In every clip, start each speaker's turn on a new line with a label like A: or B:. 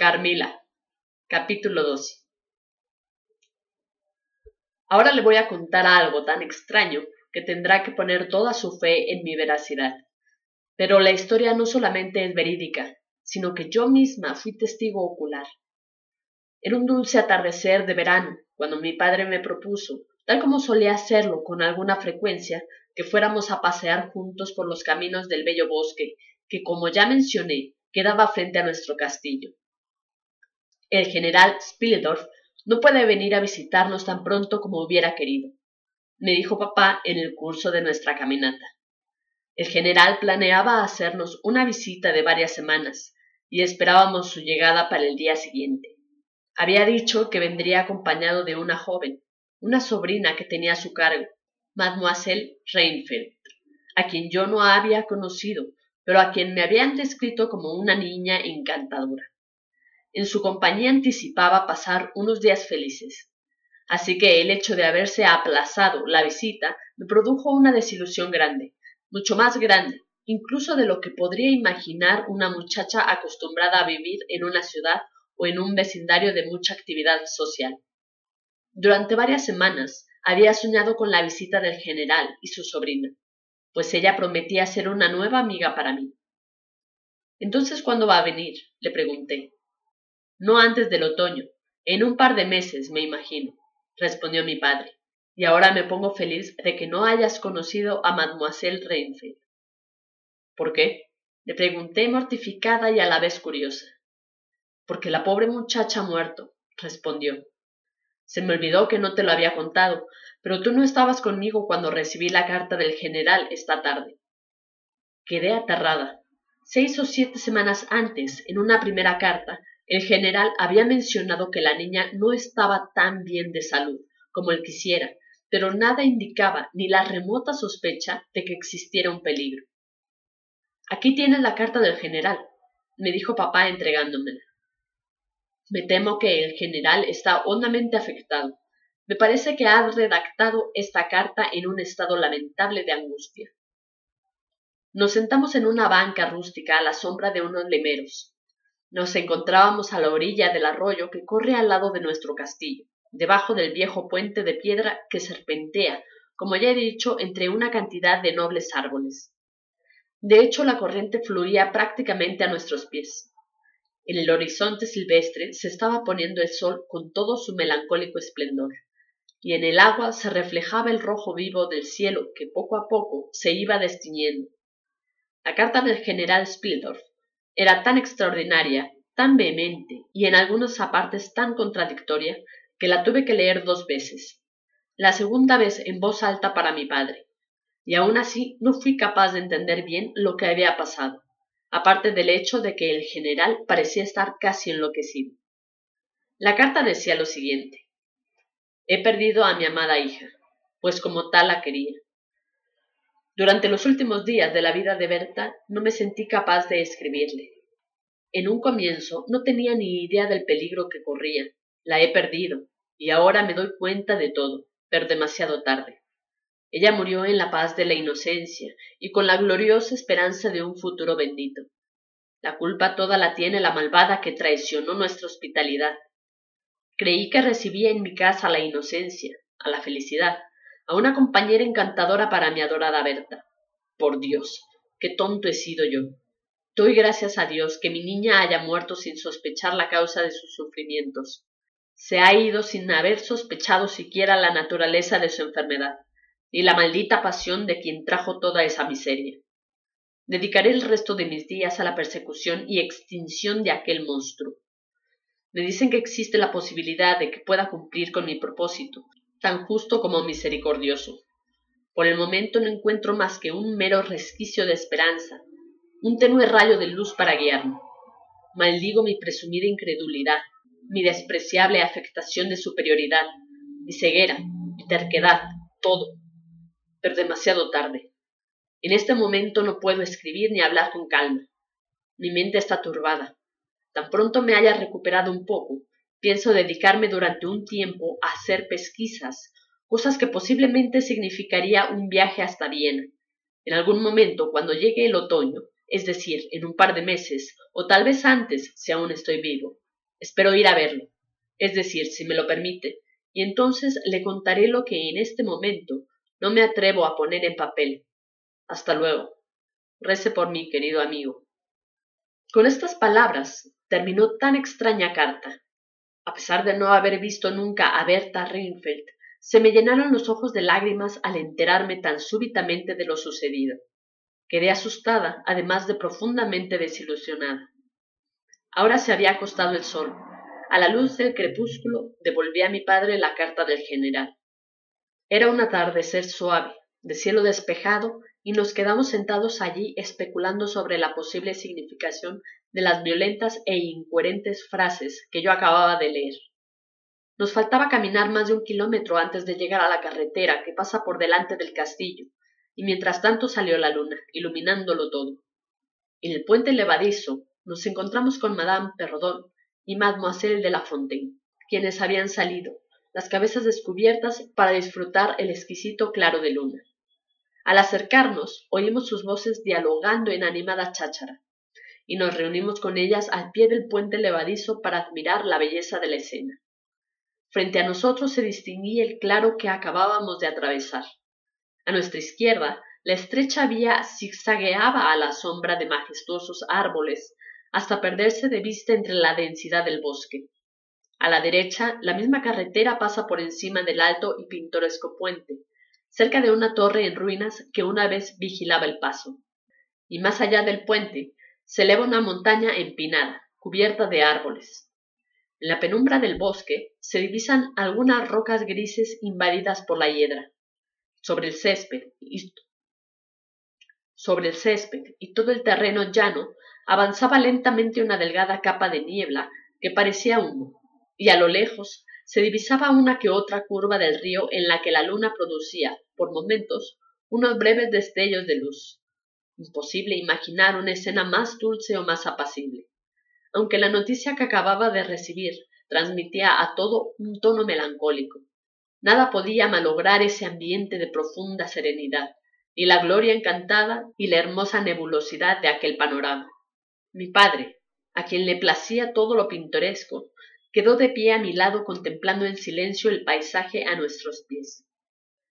A: Carmila. Capítulo 12. Ahora le voy a contar algo tan extraño que tendrá que poner toda su fe en mi veracidad. Pero la historia no solamente es verídica, sino que yo misma fui testigo ocular. Era un dulce atardecer de verano, cuando mi padre me propuso, tal como solía hacerlo con alguna frecuencia, que fuéramos a pasear juntos por los caminos del bello bosque, que, como ya mencioné, quedaba frente a nuestro castillo. El general Spildorf no puede venir a visitarnos tan pronto como hubiera querido, me dijo papá en el curso de nuestra caminata. El general planeaba hacernos una visita de varias semanas y esperábamos su llegada para el día siguiente. Había dicho que vendría acompañado de una joven, una sobrina que tenía a su cargo, Mademoiselle Reinfeldt, a quien yo no había conocido, pero a quien me habían descrito como una niña encantadora. En su compañía anticipaba pasar unos días felices, así que el hecho de haberse aplazado la visita me produjo una desilusión grande, mucho más grande, incluso de lo que podría imaginar una muchacha acostumbrada a vivir en una ciudad o en un vecindario de mucha actividad social. Durante varias semanas había soñado con la visita del general y su sobrina, pues ella prometía ser una nueva amiga para mí. Entonces, ¿cuándo va a venir? le pregunté. No antes del otoño, en un par de meses, me imagino, respondió mi padre, y ahora me pongo feliz de que no hayas conocido a mademoiselle Reinfeldt. ¿Por qué? le pregunté mortificada y a la vez curiosa. Porque la pobre muchacha ha muerto, respondió. Se me olvidó que no te lo había contado, pero tú no estabas conmigo cuando recibí la carta del general esta tarde. Quedé aterrada. Seis o siete semanas antes, en una primera carta, el general había mencionado que la niña no estaba tan bien de salud como él quisiera, pero nada indicaba ni la remota sospecha de que existiera un peligro. Aquí tienes la carta del general, me dijo papá entregándomela. Me temo que el general está hondamente afectado. Me parece que ha redactado esta carta en un estado lamentable de angustia. Nos sentamos en una banca rústica a la sombra de unos lemeros. Nos encontrábamos a la orilla del arroyo que corre al lado de nuestro castillo, debajo del viejo puente de piedra que serpentea, como ya he dicho, entre una cantidad de nobles árboles. De hecho, la corriente fluía prácticamente a nuestros pies. En el horizonte silvestre se estaba poniendo el sol con todo su melancólico esplendor, y en el agua se reflejaba el rojo vivo del cielo que poco a poco se iba destiñendo. La carta del general Spildorf era tan extraordinaria, tan vehemente y en algunas apartes tan contradictoria que la tuve que leer dos veces. La segunda vez en voz alta para mi padre, y aun así no fui capaz de entender bien lo que había pasado, aparte del hecho de que el general parecía estar casi enloquecido. La carta decía lo siguiente He perdido a mi amada hija, pues como tal la quería. Durante los últimos días de la vida de Berta no me sentí capaz de escribirle. En un comienzo no tenía ni idea del peligro que corría. La he perdido, y ahora me doy cuenta de todo, pero demasiado tarde. Ella murió en la paz de la inocencia y con la gloriosa esperanza de un futuro bendito. La culpa toda la tiene la malvada que traicionó nuestra hospitalidad. Creí que recibía en mi casa la inocencia, a la felicidad, a una compañera encantadora para mi adorada Berta. Por Dios, qué tonto he sido yo. Doy gracias a Dios que mi niña haya muerto sin sospechar la causa de sus sufrimientos. Se ha ido sin haber sospechado siquiera la naturaleza de su enfermedad, ni la maldita pasión de quien trajo toda esa miseria. Dedicaré el resto de mis días a la persecución y extinción de aquel monstruo. Me dicen que existe la posibilidad de que pueda cumplir con mi propósito, tan justo como misericordioso. Por el momento no encuentro más que un mero resquicio de esperanza, un tenue rayo de luz para guiarme. Maldigo mi presumida incredulidad, mi despreciable afectación de superioridad, mi ceguera, mi terquedad, todo. Pero demasiado tarde. En este momento no puedo escribir ni hablar con calma. Mi mente está turbada. Tan pronto me haya recuperado un poco, Pienso dedicarme durante un tiempo a hacer pesquisas, cosas que posiblemente significaría un viaje hasta Viena. En algún momento, cuando llegue el otoño, es decir, en un par de meses, o tal vez antes, si aún estoy vivo, Espero ir a verlo, es decir, si me lo permite, y entonces le contaré lo que en este momento no me atrevo a poner en papel. Hasta luego. Rece por mí, querido amigo. Con estas palabras terminó tan extraña carta. A pesar de no haber visto nunca a Berta Reinfeldt, se me llenaron los ojos de lágrimas al enterarme tan súbitamente de lo sucedido. Quedé asustada, además de profundamente desilusionada. Ahora se había acostado el sol. A la luz del crepúsculo devolví a mi padre la carta del general. Era un atardecer suave, de cielo despejado, y nos quedamos sentados allí especulando sobre la posible significación de las violentas e incoherentes frases que yo acababa de leer. Nos faltaba caminar más de un kilómetro antes de llegar a la carretera que pasa por delante del castillo, y mientras tanto salió la luna, iluminándolo todo. En el puente levadizo nos encontramos con Madame Perrodon y Mademoiselle de la Fontaine, quienes habían salido, las cabezas descubiertas, para disfrutar el exquisito claro de luna. Al acercarnos, oímos sus voces dialogando en animada cháchara, y nos reunimos con ellas al pie del puente levadizo para admirar la belleza de la escena. Frente a nosotros se distinguía el claro que acabábamos de atravesar. A nuestra izquierda, la estrecha vía zigzagueaba a la sombra de majestuosos árboles hasta perderse de vista entre la densidad del bosque. A la derecha, la misma carretera pasa por encima del alto y pintoresco puente, cerca de una torre en ruinas que una vez vigilaba el paso. Y más allá del puente se eleva una montaña empinada, cubierta de árboles. En la penumbra del bosque se divisan algunas rocas grises invadidas por la hiedra. Sobre el césped y, sobre el césped y todo el terreno llano avanzaba lentamente una delgada capa de niebla que parecía humo, y a lo lejos se divisaba una que otra curva del río en la que la luna producía, por momentos, unos breves destellos de luz. Imposible imaginar una escena más dulce o más apacible. Aunque la noticia que acababa de recibir transmitía a todo un tono melancólico, nada podía malograr ese ambiente de profunda serenidad, y la gloria encantada y la hermosa nebulosidad de aquel panorama. Mi padre, a quien le placía todo lo pintoresco, quedó de pie a mi lado contemplando en silencio el paisaje a nuestros pies.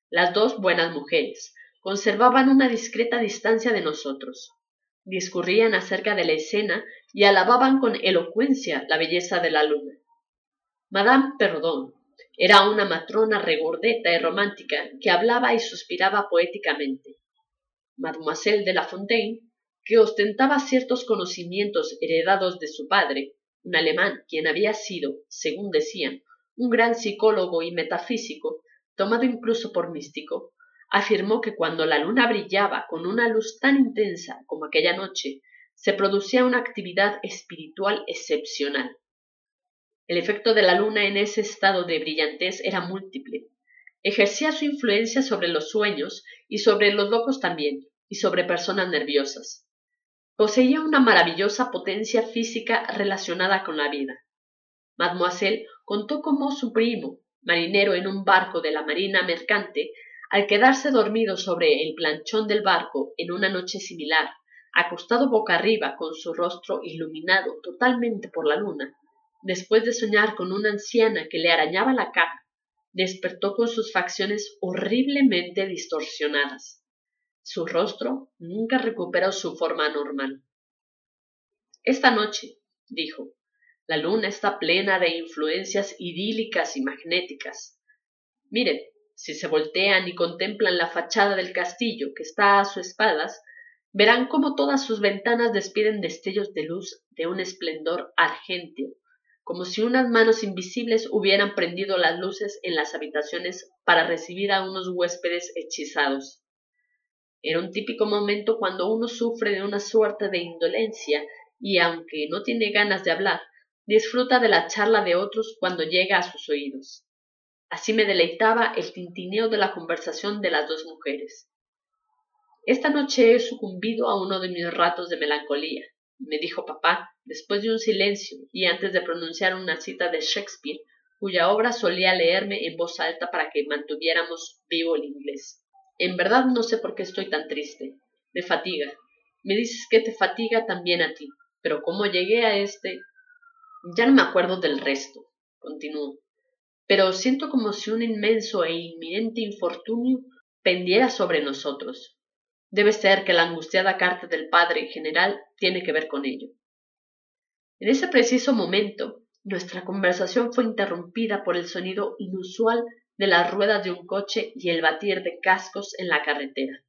A: Las dos buenas mujeres conservaban una discreta distancia de nosotros. Discurrían acerca de la escena y alababan con elocuencia la belleza de la luna. Madame Perdón era una matrona regordeta y romántica que hablaba y suspiraba poéticamente. Mademoiselle de la Fontaine que ostentaba ciertos conocimientos heredados de su padre, un alemán quien había sido, según decían, un gran psicólogo y metafísico, tomado incluso por místico, afirmó que cuando la luna brillaba con una luz tan intensa como aquella noche, se producía una actividad espiritual excepcional. El efecto de la luna en ese estado de brillantez era múltiple. Ejercía su influencia sobre los sueños y sobre los locos también, y sobre personas nerviosas. Poseía una maravillosa potencia física relacionada con la vida. Mademoiselle contó cómo su primo, marinero en un barco de la marina mercante, al quedarse dormido sobre el planchón del barco en una noche similar, acostado boca arriba con su rostro iluminado totalmente por la luna, después de soñar con una anciana que le arañaba la cara, despertó con sus facciones horriblemente distorsionadas. Su rostro nunca recuperó su forma normal. Esta noche, dijo, la luna está plena de influencias idílicas y magnéticas. Miren, si se voltean y contemplan la fachada del castillo que está a sus espaldas, verán cómo todas sus ventanas despiden destellos de luz de un esplendor argénteo, como si unas manos invisibles hubieran prendido las luces en las habitaciones para recibir a unos huéspedes hechizados. Era un típico momento cuando uno sufre de una suerte de indolencia y aunque no tiene ganas de hablar, disfruta de la charla de otros cuando llega a sus oídos. Así me deleitaba el tintineo de la conversación de las dos mujeres. Esta noche he sucumbido a uno de mis ratos de melancolía, me dijo papá, después de un silencio y antes de pronunciar una cita de Shakespeare, cuya obra solía leerme en voz alta para que mantuviéramos vivo el inglés. En verdad no sé por qué estoy tan triste. Me fatiga. Me dices que te fatiga también a ti. Pero cómo llegué a este... Ya no me acuerdo del resto, continuó, pero siento como si un inmenso e inminente infortunio pendiera sobre nosotros. Debe ser que la angustiada carta del padre general tiene que ver con ello. En ese preciso momento, nuestra conversación fue interrumpida por el sonido inusual de las ruedas de un coche y el batir de cascos en la carretera.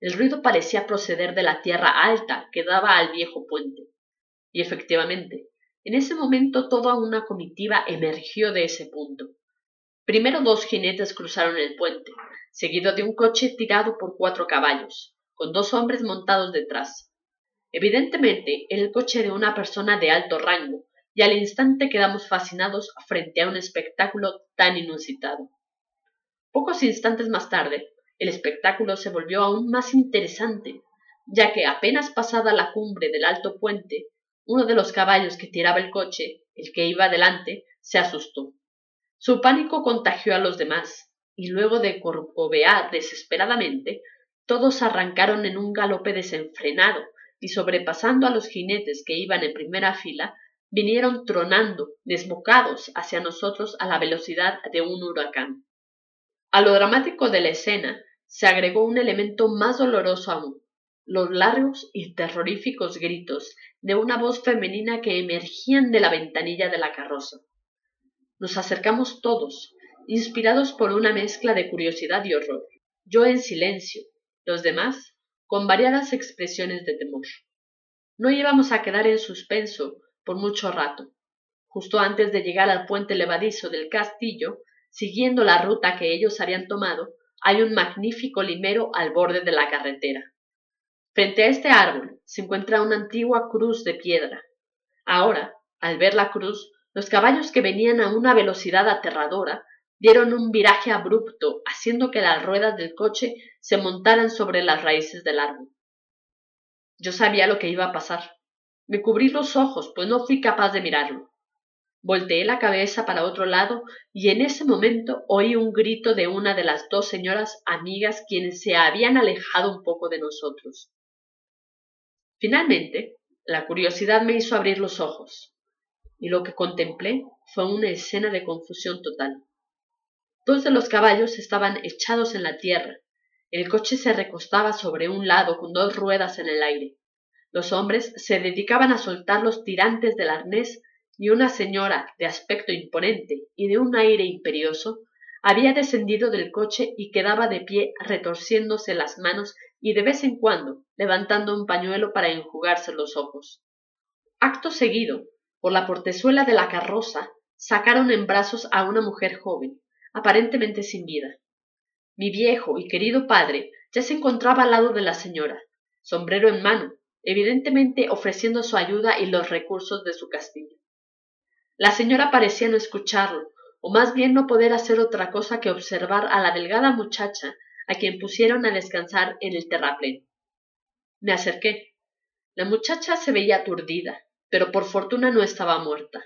A: El ruido parecía proceder de la tierra alta que daba al viejo puente. Y efectivamente, en ese momento toda una comitiva emergió de ese punto. Primero dos jinetes cruzaron el puente, seguido de un coche tirado por cuatro caballos, con dos hombres montados detrás. Evidentemente era el coche de una persona de alto rango, y al instante quedamos fascinados frente a un espectáculo tan inusitado. Pocos instantes más tarde, el espectáculo se volvió aún más interesante, ya que apenas pasada la cumbre del alto puente, uno de los caballos que tiraba el coche, el que iba delante, se asustó. Su pánico contagió a los demás, y luego de corcovear desesperadamente, todos arrancaron en un galope desenfrenado, y sobrepasando a los jinetes que iban en primera fila, vinieron tronando, desbocados hacia nosotros a la velocidad de un huracán. A lo dramático de la escena se agregó un elemento más doloroso aún, los largos y terroríficos gritos de una voz femenina que emergían de la ventanilla de la carroza. Nos acercamos todos, inspirados por una mezcla de curiosidad y horror. Yo en silencio, los demás con variadas expresiones de temor. No íbamos a quedar en suspenso por mucho rato. Justo antes de llegar al puente levadizo del castillo, siguiendo la ruta que ellos habían tomado, hay un magnífico limero al borde de la carretera. Frente a este árbol se encuentra una antigua cruz de piedra. Ahora, al ver la cruz, los caballos que venían a una velocidad aterradora dieron un viraje abrupto, haciendo que las ruedas del coche se montaran sobre las raíces del árbol. Yo sabía lo que iba a pasar. Me cubrí los ojos, pues no fui capaz de mirarlo. Volteé la cabeza para otro lado y en ese momento oí un grito de una de las dos señoras amigas quienes se habían alejado un poco de nosotros. Finalmente, la curiosidad me hizo abrir los ojos, y lo que contemplé fue una escena de confusión total. Dos de los caballos estaban echados en la tierra. El coche se recostaba sobre un lado con dos ruedas en el aire. Los hombres se dedicaban a soltar los tirantes del arnés y una señora de aspecto imponente y de un aire imperioso había descendido del coche y quedaba de pie retorciéndose las manos y de vez en cuando levantando un pañuelo para enjugarse los ojos. Acto seguido, por la portezuela de la carroza, sacaron en brazos a una mujer joven, aparentemente sin vida. Mi viejo y querido padre ya se encontraba al lado de la señora, sombrero en mano, evidentemente ofreciendo su ayuda y los recursos de su castillo. La señora parecía no escucharlo, o más bien no poder hacer otra cosa que observar a la delgada muchacha a quien pusieron a descansar en el terraplén. Me acerqué. La muchacha se veía aturdida, pero por fortuna no estaba muerta.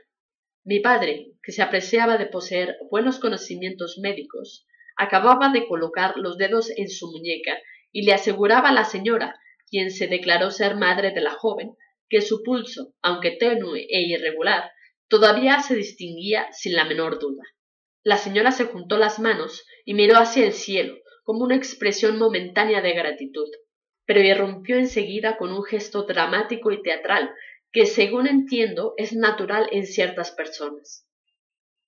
A: Mi padre, que se apreciaba de poseer buenos conocimientos médicos, acababa de colocar los dedos en su muñeca y le aseguraba a la señora, quien se declaró ser madre de la joven, que su pulso, aunque tenue e irregular, todavía se distinguía sin la menor duda. La señora se juntó las manos y miró hacia el cielo como una expresión momentánea de gratitud, pero irrumpió enseguida con un gesto dramático y teatral que según entiendo es natural en ciertas personas.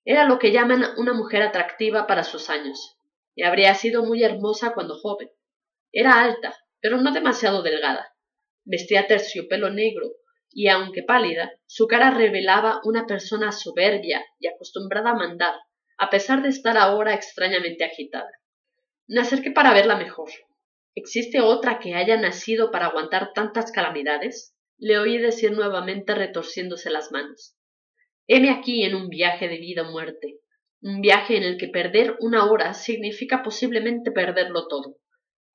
A: Era lo que llaman una mujer atractiva para sus años, y habría sido muy hermosa cuando joven. Era alta, pero no demasiado delgada. Vestía terciopelo negro, y aunque pálida, su cara revelaba una persona soberbia y acostumbrada a mandar, a pesar de estar ahora extrañamente agitada. Me acerqué para verla mejor. ¿Existe otra que haya nacido para aguantar tantas calamidades? le oí decir nuevamente retorciéndose las manos. Heme aquí en un viaje de vida o muerte, un viaje en el que perder una hora significa posiblemente perderlo todo.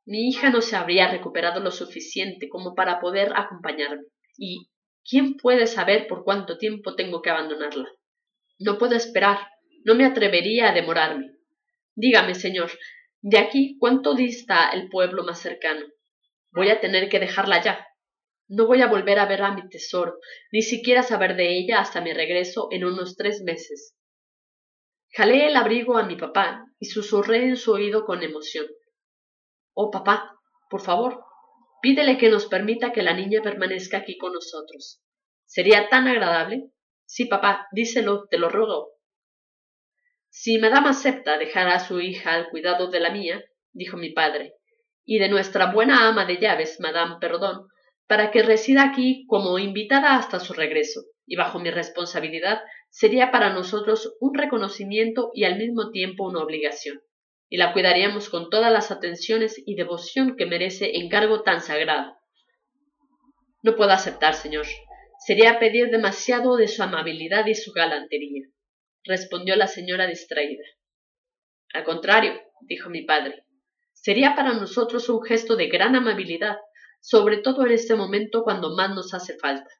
A: Mi hija no se habría recuperado lo suficiente como para poder acompañarme, y ¿quién puede saber por cuánto tiempo tengo que abandonarla? No puedo esperar, no me atrevería a demorarme. Dígame, señor, de aquí cuánto dista el pueblo más cercano. Voy a tener que dejarla ya. No voy a volver a ver a mi tesoro, ni siquiera saber de ella hasta mi regreso en unos tres meses. Jalé el abrigo a mi papá y susurré en su oído con emoción. Oh, papá, por favor, pídele que nos permita que la niña permanezca aquí con nosotros. ¿Sería tan agradable? Sí, papá, díselo, te lo ruego. Si madame acepta dejar a su hija al cuidado de la mía, dijo mi padre, y de nuestra buena ama de llaves, madame Perdón, para que resida aquí como invitada hasta su regreso, y bajo mi responsabilidad, sería para nosotros un reconocimiento y al mismo tiempo una obligación, y la cuidaríamos con todas las atenciones y devoción que merece encargo tan sagrado. No puedo aceptar, señor. Sería pedir demasiado de su amabilidad y su galantería, respondió la señora distraída. Al contrario, dijo mi padre, sería para nosotros un gesto de gran amabilidad, sobre todo en este momento cuando más nos hace falta.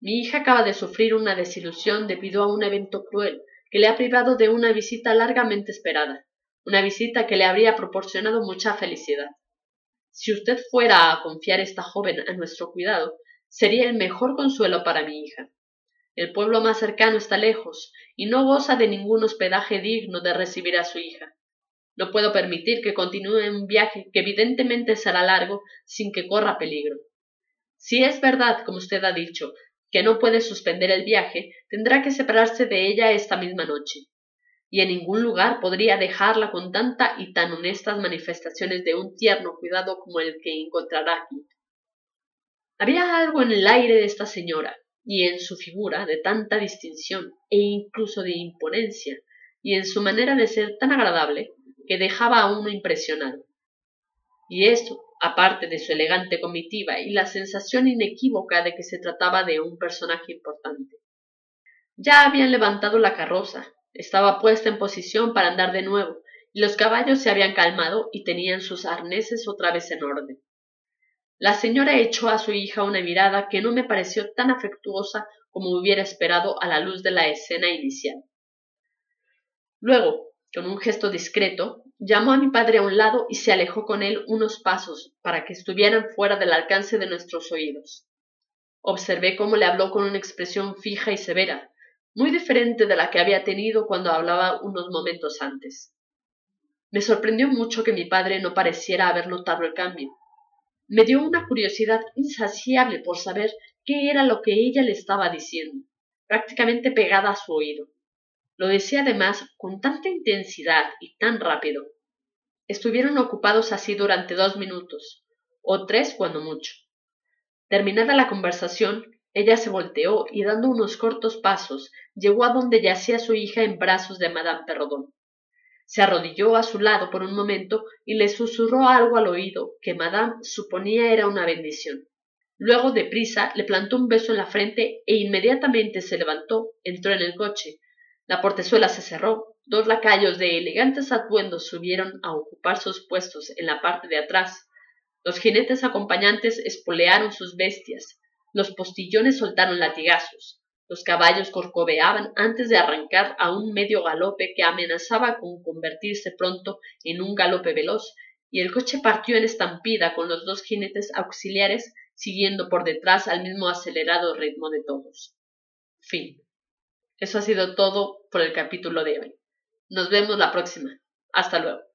A: Mi hija acaba de sufrir una desilusión debido a un evento cruel que le ha privado de una visita largamente esperada, una visita que le habría proporcionado mucha felicidad. Si usted fuera a confiar esta joven a nuestro cuidado, sería el mejor consuelo para mi hija. El pueblo más cercano está lejos y no goza de ningún hospedaje digno de recibir a su hija. No puedo permitir que continúe un viaje que evidentemente será largo sin que corra peligro. Si es verdad, como usted ha dicho, que no puede suspender el viaje, tendrá que separarse de ella esta misma noche. Y en ningún lugar podría dejarla con tanta y tan honestas manifestaciones de un tierno cuidado como el que encontrará aquí. Había algo en el aire de esta señora, y en su figura de tanta distinción e incluso de imponencia, y en su manera de ser tan agradable, que dejaba a uno impresionado. Y esto, aparte de su elegante comitiva y la sensación inequívoca de que se trataba de un personaje importante. Ya habían levantado la carroza, estaba puesta en posición para andar de nuevo, y los caballos se habían calmado y tenían sus arneses otra vez en orden. La señora echó a su hija una mirada que no me pareció tan afectuosa como hubiera esperado a la luz de la escena inicial. Luego, con un gesto discreto, llamó a mi padre a un lado y se alejó con él unos pasos para que estuvieran fuera del alcance de nuestros oídos. Observé cómo le habló con una expresión fija y severa, muy diferente de la que había tenido cuando hablaba unos momentos antes. Me sorprendió mucho que mi padre no pareciera haber notado el cambio me dio una curiosidad insaciable por saber qué era lo que ella le estaba diciendo, prácticamente pegada a su oído. Lo decía además con tanta intensidad y tan rápido. Estuvieron ocupados así durante dos minutos, o tres cuando mucho. Terminada la conversación, ella se volteó y dando unos cortos pasos llegó a donde yacía su hija en brazos de Madame Perrodon se arrodilló a su lado por un momento y le susurró algo al oído que madame suponía era una bendición. Luego, de prisa, le plantó un beso en la frente e inmediatamente se levantó, entró en el coche. La portezuela se cerró, dos lacayos de elegantes atuendos subieron a ocupar sus puestos en la parte de atrás. Los jinetes acompañantes espolearon sus bestias, los postillones soltaron latigazos, los caballos corcoveaban antes de arrancar a un medio galope que amenazaba con convertirse pronto en un galope veloz, y el coche partió en estampida con los dos jinetes auxiliares siguiendo por detrás al mismo acelerado ritmo de todos. Fin. Eso ha sido todo por el capítulo de hoy. Nos vemos la próxima. Hasta luego.